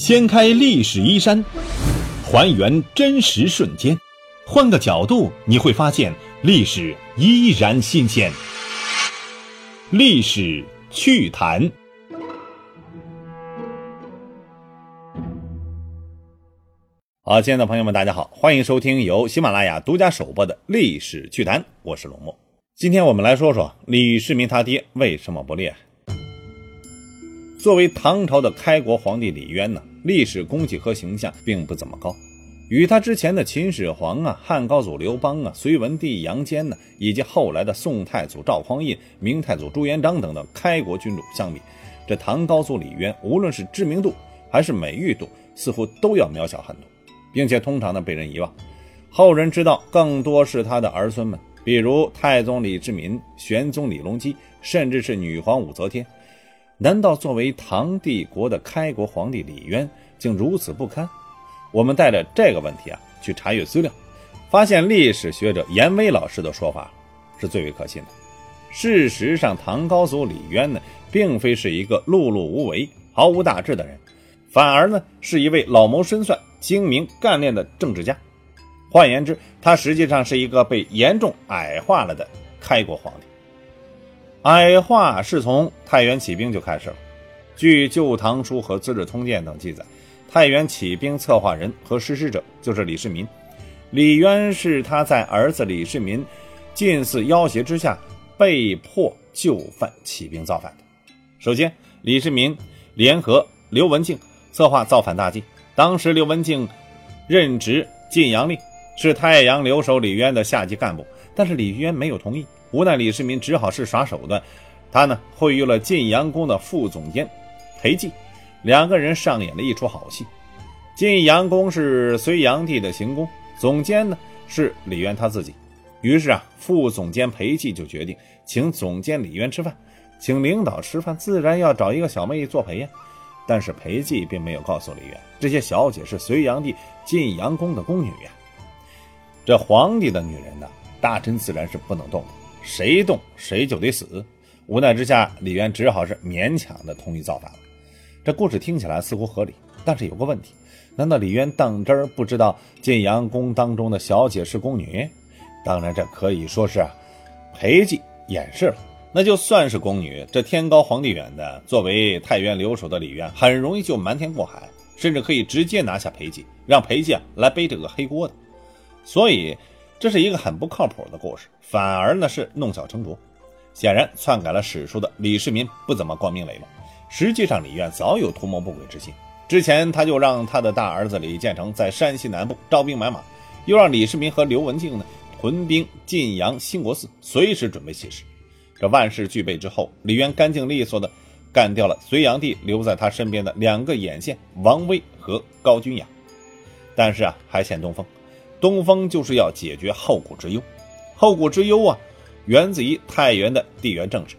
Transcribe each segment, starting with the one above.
掀开历史衣衫，还原真实瞬间，换个角度你会发现历史依然新鲜。历史趣谈。好，亲爱的朋友们，大家好，欢迎收听由喜马拉雅独家首播的《历史趣谈》，我是龙墨。今天我们来说说李世民他爹为什么不厉害。作为唐朝的开国皇帝李渊呢，历史功绩和形象并不怎么高，与他之前的秦始皇啊、汉高祖刘邦啊、隋文帝杨坚呢，以及后来的宋太祖赵匡胤、明太祖朱元璋等等开国君主相比，这唐高祖李渊无论是知名度还是美誉度，似乎都要渺小很多，并且通常呢被人遗忘，后人知道更多是他的儿孙们，比如太宗李世民、玄宗李隆基，甚至是女皇武则天。难道作为唐帝国的开国皇帝李渊竟如此不堪？我们带着这个问题啊去查阅资料，发现历史学者严威老师的说法是最为可信的。事实上，唐高祖李渊呢，并非是一个碌碌无为、毫无大志的人，反而呢是一位老谋深算、精明干练的政治家。换言之，他实际上是一个被严重矮化了的开国皇帝。矮化是从太原起兵就开始了。据《旧唐书》和《资治通鉴》等记载，太原起兵策划人和实施者就是李世民。李渊是他在儿子李世民近似要挟之下，被迫就范起兵造反的。首先，李世民联合刘文静策划造反大计。当时，刘文静任职晋阳令，是太阳留守李渊的下级干部，但是李渊没有同意。无奈李世民只好是耍手段，他呢会遇了晋阳宫的副总监裴寂，两个人上演了一出好戏。晋阳宫是隋炀帝的行宫，总监呢是李渊他自己。于是啊，副总监裴寂就决定请总监李渊吃饭，请领导吃饭自然要找一个小妹作陪呀。但是裴寂并没有告诉李渊，这些小姐是隋炀帝晋阳宫的宫女呀。这皇帝的女人呢，大臣自然是不能动的。谁动谁就得死，无奈之下，李渊只好是勉强的同意造反了。这故事听起来似乎合理，但是有个问题：难道李渊当真不知道晋阳宫当中的小姐是宫女？当然，这可以说是裴寂掩饰了。那就算是宫女，这天高皇帝远的，作为太原留守的李渊，很容易就瞒天过海，甚至可以直接拿下裴寂，让裴寂啊来背这个黑锅的。所以。这是一个很不靠谱的故事，反而呢是弄巧成拙。显然，篡改了史书的李世民不怎么光明磊落。实际上，李渊早有图谋不轨之心。之前他就让他的大儿子李建成在山西南部招兵买马，又让李世民和刘文静呢屯兵晋阳兴国寺，随时准备起事。这万事俱备之后，李渊干净利索的干掉了隋炀帝留在他身边的两个眼线王威和高君雅。但是啊，还欠东风。东风就是要解决后顾之忧，后顾之忧啊，源自于太原的地缘政治。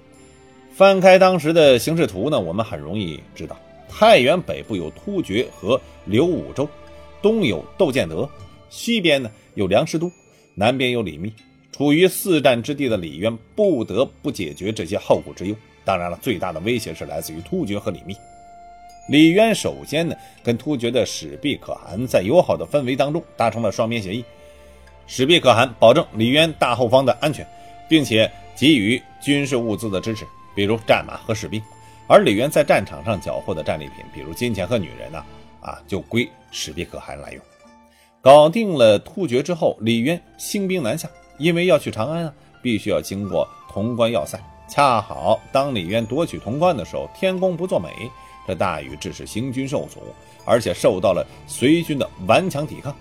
翻开当时的形势图呢，我们很容易知道，太原北部有突厥和刘武周，东有窦建德，西边呢有梁师都，南边有李密，处于四战之地的李渊不得不解决这些后顾之忧。当然了，最大的威胁是来自于突厥和李密。李渊首先呢，跟突厥的史毕可汗在友好的氛围当中达成了双边协议。史毕可汗保证李渊大后方的安全，并且给予军事物资的支持，比如战马和士兵。而李渊在战场上缴获的战利品，比如金钱和女人呢，啊，就归史毕可汗来用。搞定了突厥之后，李渊兴兵南下，因为要去长安啊，必须要经过潼关要塞。恰好当李渊夺取潼关的时候，天公不作美。这大禹致使行军受阻，而且受到了隋军的顽强抵抗。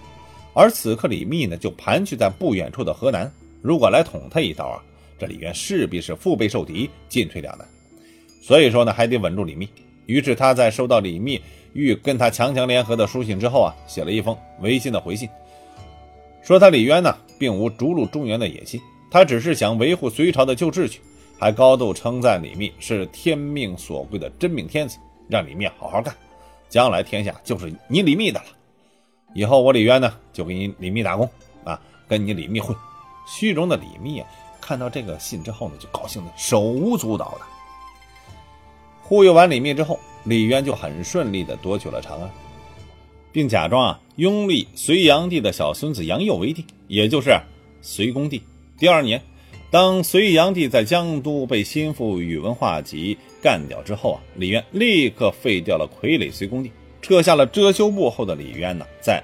而此刻李密呢，就盘踞在不远处的河南。如果来捅他一刀啊，这李渊势必是腹背受敌，进退两难。所以说呢，还得稳住李密。于是他在收到李密欲跟他强强联合的书信之后啊，写了一封违心的回信，说他李渊呢，并无逐鹿中原的野心，他只是想维护隋朝的旧秩序，还高度称赞李密是天命所归的真命天子。让李密好好干，将来天下就是你李密的了。以后我李渊呢，就给你李密打工啊，跟你李密混。虚荣的李密啊，看到这个信之后呢，就高兴的手舞足蹈的。忽悠完李密之后，李渊就很顺利的夺取了长安。并假装啊拥立隋炀帝的小孙子杨佑为帝，也就是隋恭帝。第二年，当隋炀帝在江都被心腹宇文化及干掉之后啊，李渊立刻废掉了傀儡隋恭帝，撤下了遮羞布后的李渊呢，在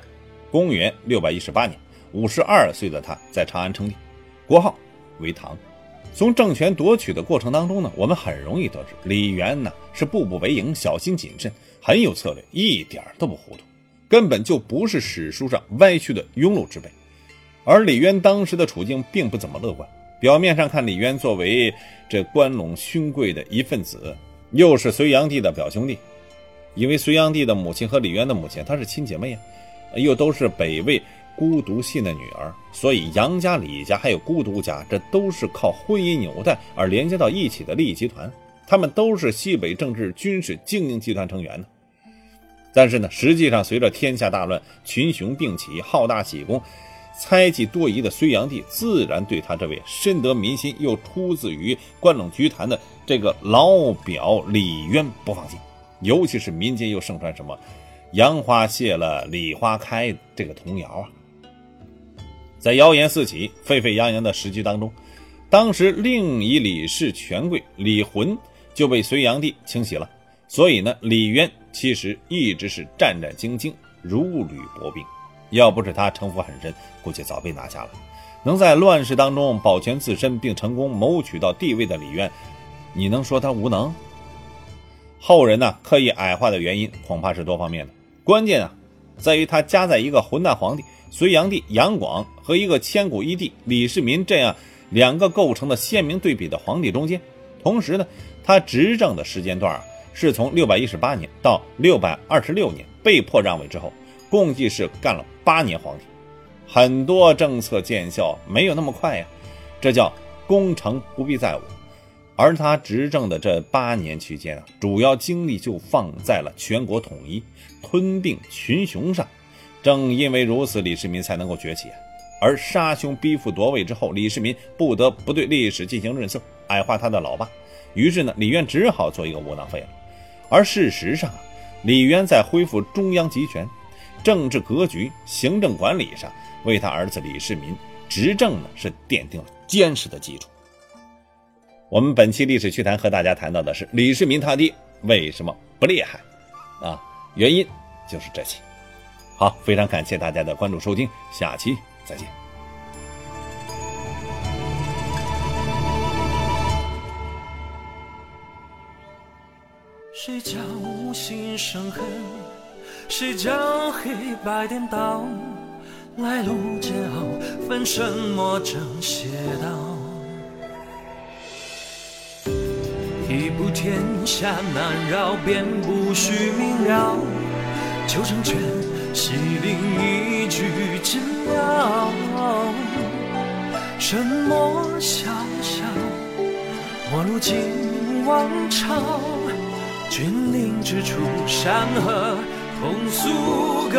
公元六百一十八年，五十二岁的他在长安称帝，国号为唐。从政权夺取的过程当中呢，我们很容易得知，李渊呢是步步为营，小心谨慎，很有策略，一点都不糊涂，根本就不是史书上歪曲的庸碌之辈。而李渊当时的处境并不怎么乐观。表面上看，李渊作为这关陇勋贵的一份子，又是隋炀帝的表兄弟，因为隋炀帝的母亲和李渊的母亲她是亲姐妹呀，又都是北魏。孤独信的女儿，所以杨家、李家还有孤独家，这都是靠婚姻纽带而连接到一起的利益集团。他们都是西北政治军事精英集团成员呢。但是呢，实际上随着天下大乱，群雄并起，好大喜功，猜忌多疑的隋炀帝自然对他这位深得民心又出自于关陇局坛的这个老表李渊不放心。尤其是民间又盛传什么“杨花谢了，李花开”这个童谣啊。在谣言四起、沸沸扬扬的时局当中，当时另一李氏权贵李浑就被隋炀帝清洗了。所以呢，李渊其实一直是战战兢兢、如履薄冰。要不是他城府很深，估计早被拿下了。能在乱世当中保全自身并成功谋取到帝位的李渊，你能说他无能？后人呢刻意矮化的原因恐怕是多方面的，关键啊在于他夹在一个混蛋皇帝。隋炀帝杨广和一个千古一帝李世民这样两个构成的鲜明对比的皇帝中间，同时呢，他执政的时间段啊，是从六百一十八年到六百二十六年被迫让位之后，共计是干了八年皇帝，很多政策见效没有那么快呀，这叫功成不必在我。而他执政的这八年期间啊，主要精力就放在了全国统一、吞并群雄上。正因为如此，李世民才能够崛起。而杀兄逼父夺位之后，李世民不得不对历史进行润色，矮化他的老爸。于是呢，李渊只好做一个窝囊废了。而事实上啊，李渊在恢复中央集权、政治格局、行政管理上，为他儿子李世民执政呢是奠定了坚实的基础。我们本期历史趣谈和大家谈到的是李世民他爹为什么不厉害啊？原因就是这些。好，非常感谢大家的关注收听，下期再见。谁叫无心生恨？谁叫黑白颠倒？来路煎熬，分什么正邪道？一步天下难绕，便不须明了，求成全。西陵一句真了，什么潇潇？陌路尽王朝，君临之处，山河同苏高。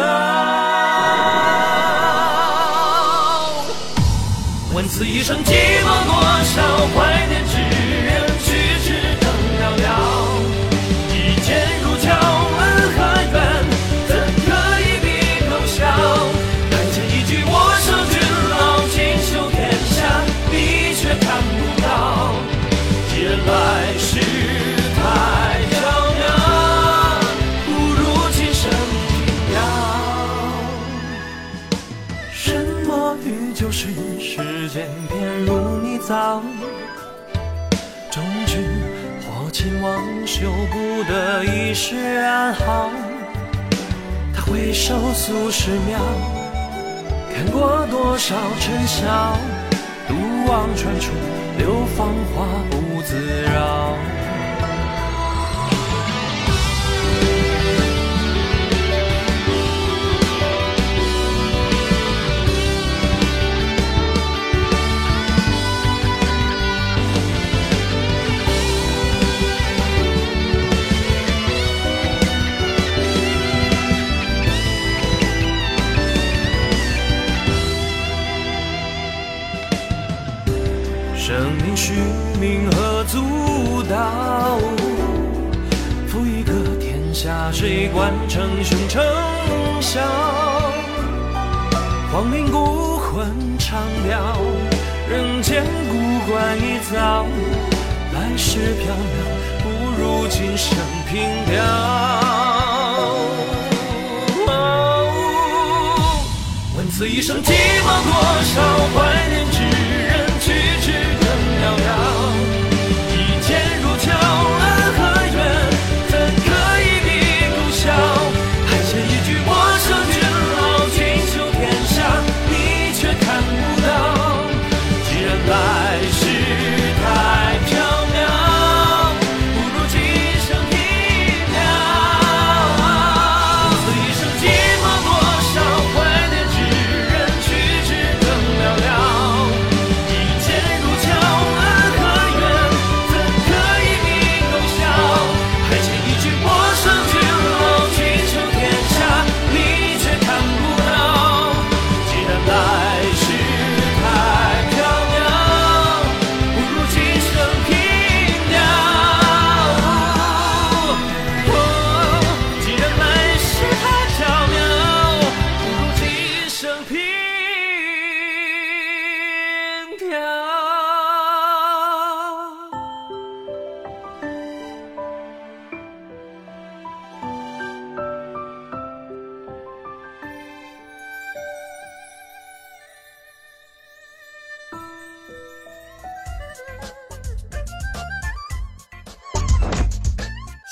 问此一生寂寞多少？怀念早，终君或前往修不得一世安好。他回首数十秒，看过多少尘嚣，独望穿出流芳华不自扰。生命虚名何足道？负一个天下大水灌成雄城笑，黄陵孤魂长调，人间古怪一遭。来世飘渺，不如今生凭吊。问此一生寂寞多少，怀念